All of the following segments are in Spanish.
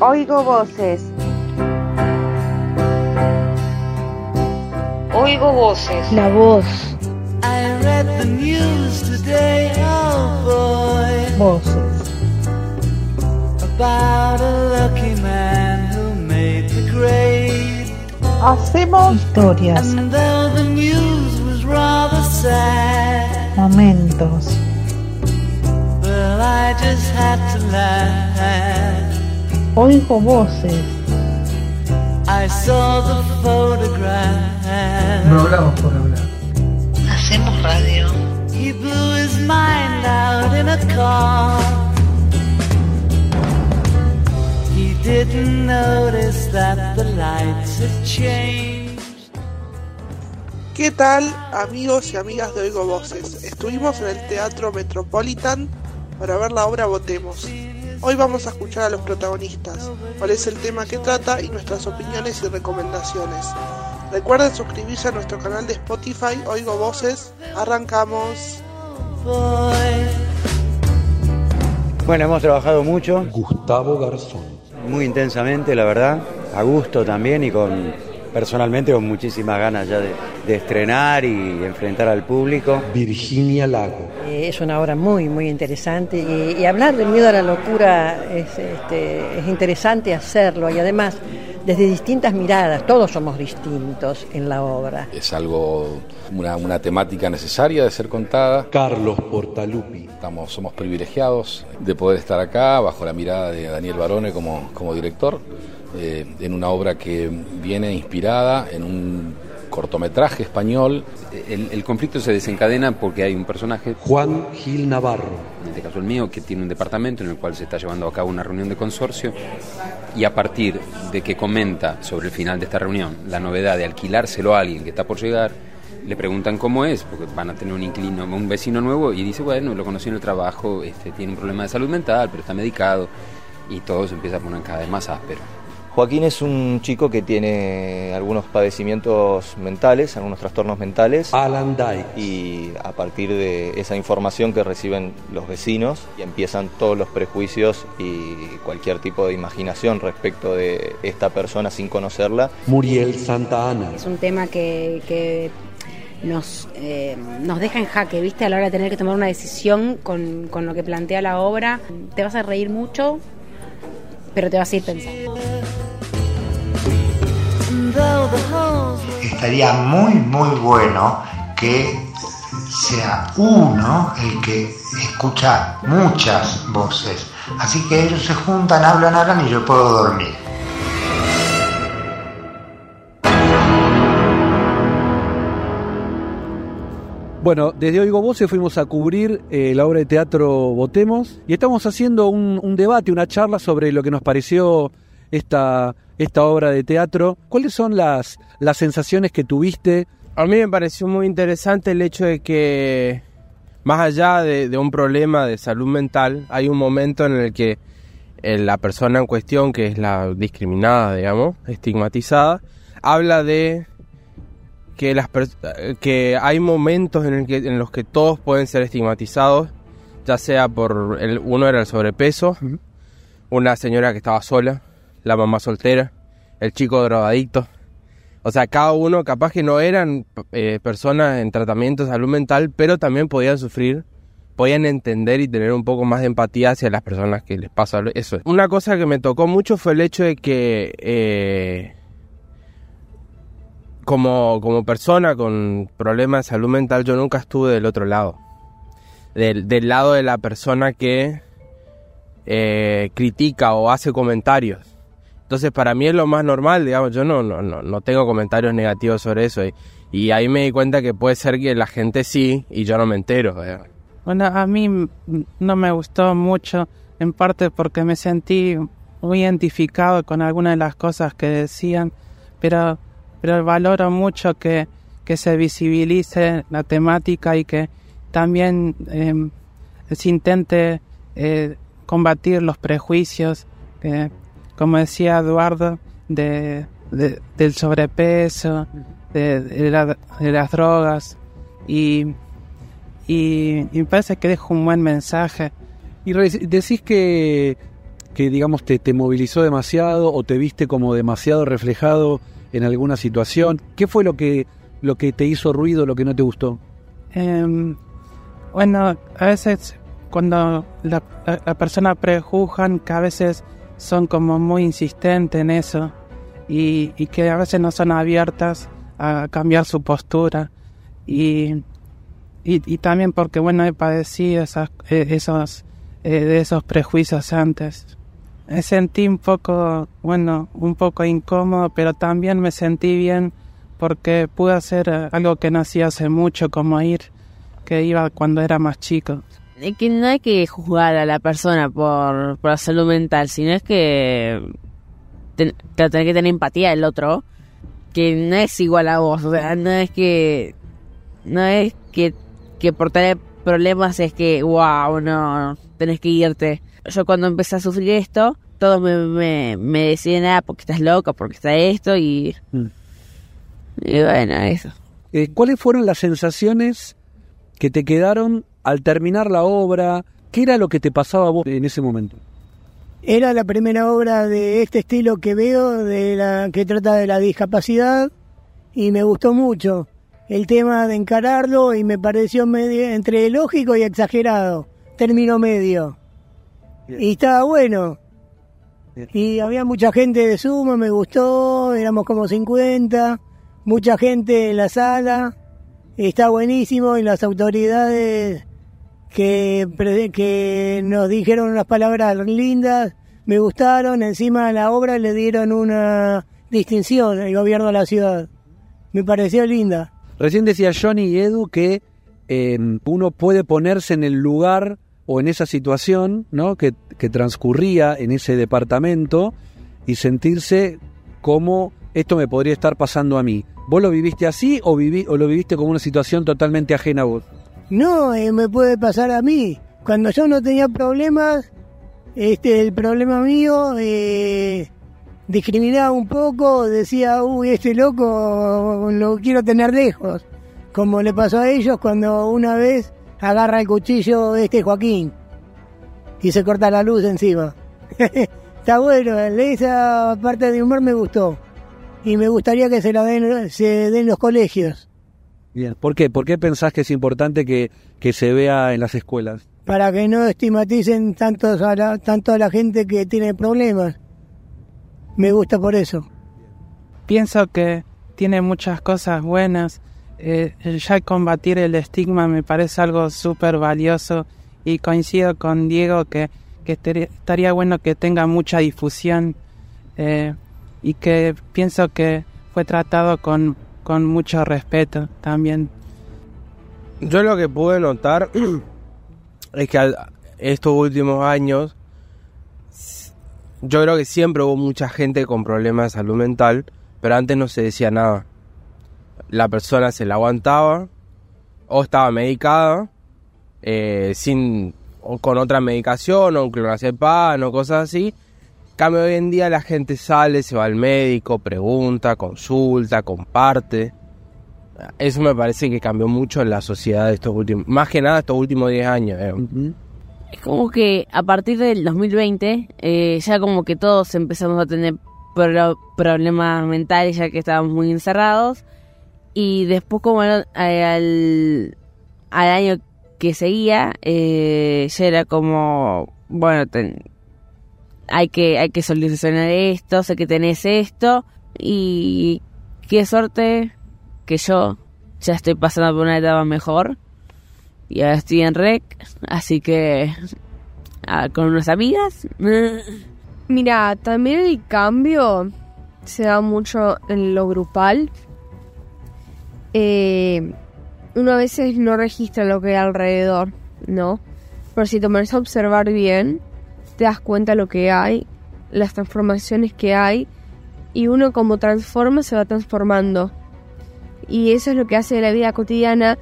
Oigo voces. Oigo voces. La voz. I read the news today, oh boy, Voces. about a lucky man who made the grade. Hacemos Historias. And though the news was rather sad, Momentos. Oigo voces. I saw the photograph. No hablamos por hablar. Hacemos radio. He blew his mind out in a car. He didn't notice that the lights had changed. ¿Qué tal amigos y amigas de Oigo Voces? Estuvimos en el Teatro Metropolitan para ver la obra Votemos. Hoy vamos a escuchar a los protagonistas, cuál es el tema que trata y nuestras opiniones y recomendaciones. Recuerden suscribirse a nuestro canal de Spotify Oigo Voces. Arrancamos. Bueno, hemos trabajado mucho, Gustavo Garzón. muy intensamente, la verdad, a gusto también y con personalmente con muchísimas ganas ya de, de estrenar y enfrentar al público. Virginia Lago. Eh, Es una obra muy, muy interesante y, y hablar del miedo a la locura es, este, es interesante hacerlo y además desde distintas miradas, todos somos distintos en la obra. Es algo, una, una temática necesaria de ser contada. Carlos Portalupi. Estamos, somos privilegiados de poder estar acá bajo la mirada de Daniel Barone como, como director, eh, en una obra que viene inspirada en un cortometraje español. El, el conflicto se desencadena porque hay un personaje, Juan Gil Navarro. en este caso el mío, que tiene un departamento en el cual se está llevando a cabo una reunión de consorcio y a partir de que comenta sobre el final de esta reunión la novedad de alquilárselo a alguien que está por llegar, le preguntan cómo es, porque van a tener un inquilino, un vecino nuevo y dice, bueno, lo conocí en el trabajo, este, tiene un problema de salud mental, pero está medicado y todo se empieza a poner cada vez más áspero. Joaquín es un chico que tiene algunos padecimientos mentales, algunos trastornos mentales. Alan Dyke. Y a partir de esa información que reciben los vecinos y empiezan todos los prejuicios y cualquier tipo de imaginación respecto de esta persona sin conocerla. Muriel Santa Ana. Es un tema que, que nos, eh, nos deja en jaque, ¿viste? A la hora de tener que tomar una decisión con, con lo que plantea la obra. Te vas a reír mucho, pero te vas a ir pensando. Estaría muy, muy bueno que sea uno el que escucha muchas voces. Así que ellos se juntan, hablan, hablan y yo puedo dormir. Bueno, desde Oigo Voces fuimos a cubrir eh, la obra de teatro Votemos y estamos haciendo un, un debate, una charla sobre lo que nos pareció esta, esta obra de teatro. ¿Cuáles son las, las sensaciones que tuviste? A mí me pareció muy interesante el hecho de que, más allá de, de un problema de salud mental, hay un momento en el que eh, la persona en cuestión, que es la discriminada, digamos, estigmatizada, habla de que, las que hay momentos en, el que, en los que todos pueden ser estigmatizados, ya sea por el, uno era el sobrepeso, una señora que estaba sola, la mamá soltera, el chico drogadicto. O sea, cada uno capaz que no eran eh, personas en tratamiento de salud mental, pero también podían sufrir, podían entender y tener un poco más de empatía hacia las personas que les pasa eso. Una cosa que me tocó mucho fue el hecho de que eh, como, como persona con problemas de salud mental yo nunca estuve del otro lado. Del, del lado de la persona que eh, critica o hace comentarios. Entonces para mí es lo más normal, digamos, yo no, no, no, no tengo comentarios negativos sobre eso y, ahí me di cuenta que puede ser que la gente sí y yo no me entero. digamos. Bueno, a mí no me gustó mucho, en parte porque me sentí muy identificado con algunas de las cosas que decían, pero, pero valoro mucho que, que se visibilice la temática y que también eh, se intente eh, combatir los prejuicios, como decía Eduardo, de, de- del sobrepeso, de, de la- de las drogas y y, y me parece que deja un buen mensaje. Y decís que, que digamos, te, te movilizó demasiado o te viste como demasiado reflejado en alguna situación. ¿Qué fue lo que, lo que te hizo ruido, lo que no te gustó? Em, bueno, a veces cuando la, la, la persona prejuzgan que a veces son como muy insistentes en eso y, y que a veces no son abiertas a cambiar su postura. Y, y, también porque bueno he padecido esas, eh, esos eh, de esos prejuicios antes. Me sentí un poco bueno un poco incómodo pero también me sentí bien porque pude hacer eh, algo que no hacía hace mucho como ir que iba cuando era más chico que no hay que juzgar a la persona por, por la salud mental, sino es que ten- te- tenés que tener empatía del otro, que no es igual a vos, o sea, no es que no es que, que por tener problemas es que, wow, no, tenés que irte. Yo cuando empecé a sufrir esto, todos me, me, me decían, ah, porque estás loca, porque está esto, y, Mm. y bueno, eso. Eh, ¿Cuáles fueron las sensaciones que te quedaron al terminar la obra? ¿Qué era lo que te pasaba a vos en ese momento? Era la primera obra de este estilo que veo, de la que trata de la discapacidad, y me gustó mucho el tema de encararlo y me pareció medio, entre lógico y exagerado, término medio. Y estaba bueno. Y había mucha gente de suma, me gustó, éramos como 50, mucha gente en la sala, está buenísimo y las autoridades que, nos dijeron unas palabras lindas, me gustaron, encima a la obra le dieron una distinción al gobierno de la ciudad. Me pareció linda. Recién decía Johnny y Edu que eh, uno puede ponerse en el lugar o en esa situación ¿no? que, transcurría en ese departamento y sentirse como esto me podría estar pasando a mí. ¿Vos lo viviste así o, o lo viviste como una situación totalmente ajena a vos? No, eh, me puede pasar a mí. Cuando yo no tenía problemas, este, el problema mío, eh, discriminaba un poco, decía, uy, este loco lo quiero tener lejos. Como le pasó a ellos cuando una vez agarra el cuchillo este Joaquín y se corta la luz encima. Está bueno, esa parte de humor me gustó. Y me gustaría que se la den, se den los colegios. Bien. ¿Por qué? ¿Por qué pensás que es importante que, que se vea en las escuelas? para que no estigmaticen tantos a la, tanto a la gente que tiene problemas. Me gusta por eso. Pienso que tiene muchas cosas buenas. Eh, ya combatir el estigma me parece algo súper valioso y coincido con Diego que, que estaría- estaría bueno que tenga mucha difusión eh, y que pienso que fue tratado con, con mucho respeto también. Yo lo que pude notar es que estos últimos años yo creo que siempre hubo mucha gente con problemas de salud mental, pero antes no se decía nada. La persona se la aguantaba o estaba medicada eh, sin o con otra medicación o un clonazepam o cosas así. En Cambio hoy en día la gente sale, se va al médico, pregunta, consulta, comparte. Eso me parece que cambió mucho en la sociedad de estos últimos, más que nada estos últimos 10 años. eh. Es como que a partir del 2020 eh, ya como que todos empezamos a tener pro- problemas mentales ya que estábamos muy encerrados y después como al, al, al año que seguía eh, ya era como bueno ten- hay que hay que solucionar esto sé que tenés esto y qué suerte que yo ya estoy pasando por una etapa mejor y ahora estoy en rec, así que con unas amigas. Mira, también el cambio se da mucho en lo grupal. Eh, uno a veces no registra lo que hay alrededor, ¿no? Pero si te pones a observar bien, te das cuenta lo que hay, las transformaciones que hay, y uno como transforma se va transformando. Y eso es lo que hace de la vida cotidiana.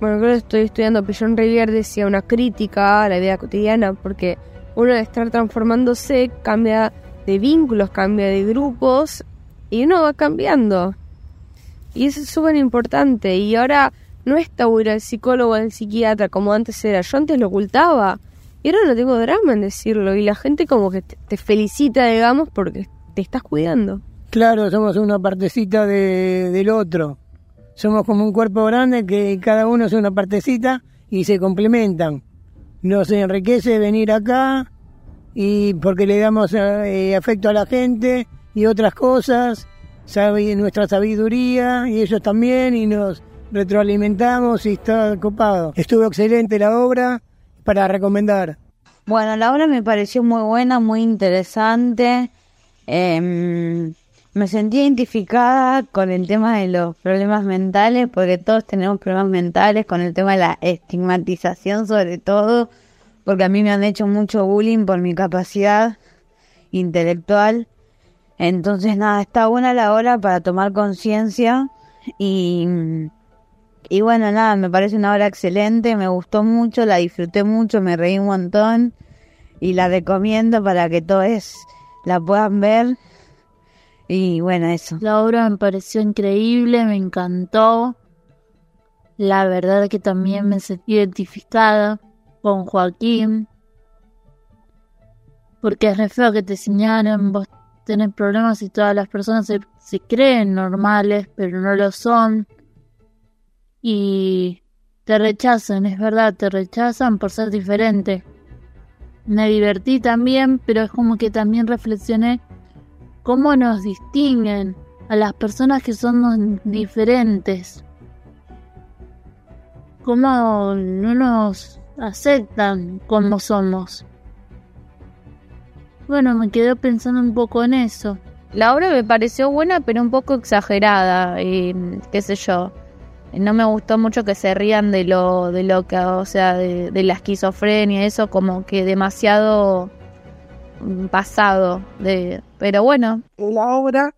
Bueno, creo que estoy estudiando, Rivier decía una crítica a la vida cotidiana, porque uno de estar transformándose cambia de vínculos, cambia de grupos, y uno va cambiando. Y eso es súper importante. Y ahora no es tabú ir al psicólogo o al psiquiatra como antes era. Yo antes lo ocultaba. Y ahora no tengo drama en decirlo. Y la gente como que te, felicita, digamos, porque te estás cuidando. Claro, somos una partecita de, del otro. Somos como un cuerpo grande que cada uno es una partecita y se complementan. Nos enriquece venir acá y porque le damos eh, afecto a la gente y otras cosas, sabe nuestra sabiduría y ellos también y nos retroalimentamos y está copado. Estuvo excelente la obra para recomendar. Bueno, la obra me pareció muy buena, muy interesante. Em, me sentí identificada con el tema de los problemas mentales, porque todos tenemos problemas mentales, con el tema de la estigmatización sobre todo, porque a mí me han hecho mucho bullying por mi capacidad intelectual. Entonces, nada, está buena la hora para tomar conciencia y, y bueno, nada, me parece una obra excelente, me gustó mucho, la disfruté mucho, me reí un montón y la recomiendo para que todos la puedan ver. Y bueno, eso. La obra me pareció increíble, me encantó. La verdad que también me sentí identificada con Joaquín. Porque es re feo que te señalen, vos tenés problemas y todas las personas se, se creen normales, pero no lo son. Y te rechazan, es verdad, te rechazan por ser diferente. Me divertí también, pero es como que también reflexioné cómo nos distinguen a las personas que somos diferentes. Cómo no nos aceptan como somos. Bueno, me quedé pensando un poco en eso. La obra me pareció buena, pero un poco exagerada, y qué sé yo. No me gustó mucho que se rían de lo, de lo que, o sea, de, de la esquizofrenia, eso como que demasiado pasado. De, pero bueno. La obra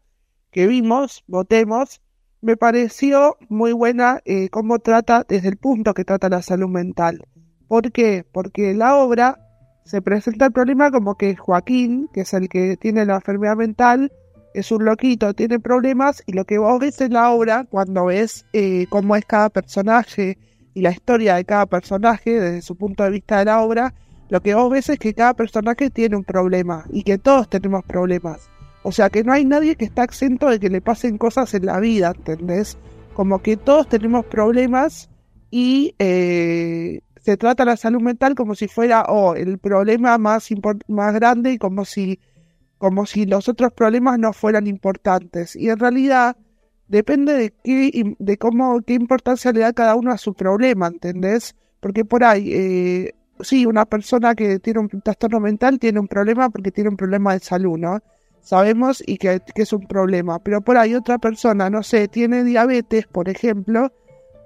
que vimos, votemos, me pareció muy buena eh, cómo trata, desde el punto que trata la salud mental. ¿Por qué? Porque la obra se presenta el problema como que Joaquín, que es el que tiene la enfermedad mental, es un loquito, tiene problemas y lo que vos ves en la obra, cuando ves eh, cómo es cada personaje y la historia de cada personaje desde su punto de vista de la obra, lo que vos ves es que cada personaje tiene un problema y que todos tenemos problemas. O sea que no hay nadie que está exento de que le pasen cosas en la vida, ¿entendés? Como que todos tenemos problemas y eh, se trata la salud mental como si fuera oh, el problema más, más grande y como si como si los otros problemas no fueran importantes. Y en realidad depende de qué, de cómo, qué importancia le da cada uno a su problema, ¿entendés? Porque por ahí, eh, sí, una persona que tiene un trastorno mental tiene un problema porque tiene un problema de salud, ¿no? Sabemos y que, es un problema. Pero por ahí otra persona, no sé, tiene diabetes, por ejemplo,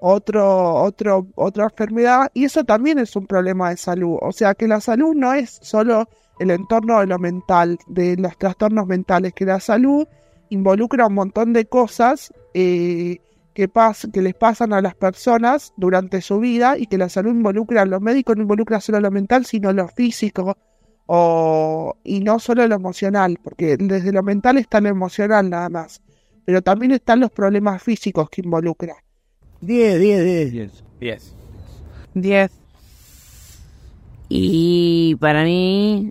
otro, otro, otra enfermedad, y eso también es un problema de salud. O sea que la salud no es solo el entorno de lo mental, de los trastornos mentales, que la salud involucra un montón de cosas eh, que, pas que les pasan a las personas durante su vida y que la salud involucra a los médicos, no involucra solo lo mental, sino lo físico o, y no solo lo emocional, porque desde lo mental está lo emocional nada más, pero también están los problemas físicos que involucra. 10, 10, 10. 10. 10. Y para mí,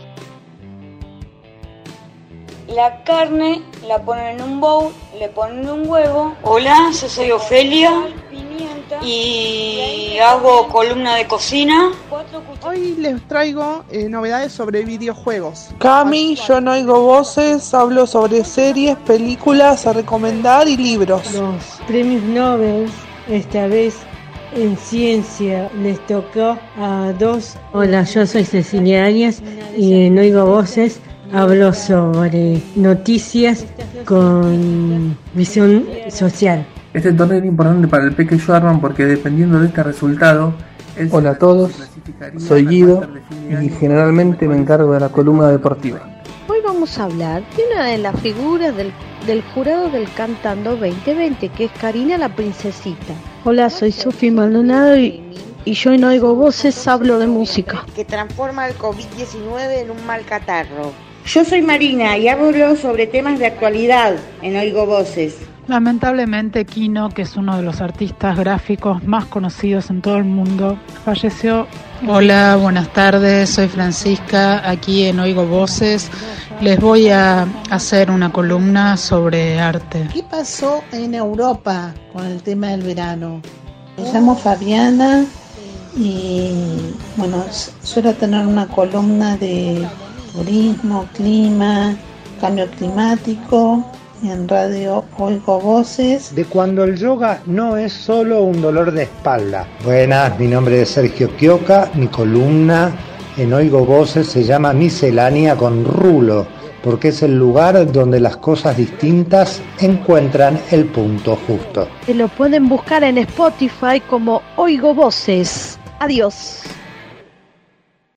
La carne la ponen en un bowl, le ponen un huevo. Hola, yo soy Ofelia y hago columna de cocina. Hoy les traigo eh, novedades sobre videojuegos. Cami, yo no oigo voces, hablo sobre series, películas a recomendar y libros. Los premios Nobel, esta vez en ciencia, les tocó a dos. Hola, yo soy Cecilia Arias y en Oigo Voces hablo sobre noticias con visión social. Este torneo es importante para el pequeño Arman porque dependiendo de este resultado... Hola a todos, soy Guido y generalmente me encargo de la columna deportiva. Hoy vamos a hablar de una de las figuras del, del jurado del Cantando 2020, que es Karina la Princesita. Hola, soy Sofía Maldonado y, y yo en Oigo Voces hablo de música. Que transforma el COVID-19 en un mal catarro. Yo soy Marina y hablo sobre temas de actualidad en Oigo Voces. Lamentablemente Kino, que es uno de los artistas gráficos más conocidos en todo el mundo, falleció. Hola, buenas tardes, soy Francisca, aquí en Oigo Voces. Les voy a hacer una columna sobre arte. ¿Qué pasó en Europa con el tema del verano? Me llamo Fabiana y bueno, suelo tener una columna de turismo, clima, cambio climático en radio Oigo Voces. De cuando el yoga no es solo un dolor de espalda. Buenas, mi nombre es Sergio Quioca, mi columna en Oigo Voces se llama Miscelánea con Rulo, porque es el lugar donde las cosas distintas encuentran el punto justo. Se lo pueden buscar en Spotify como Oigo Voces. Adiós.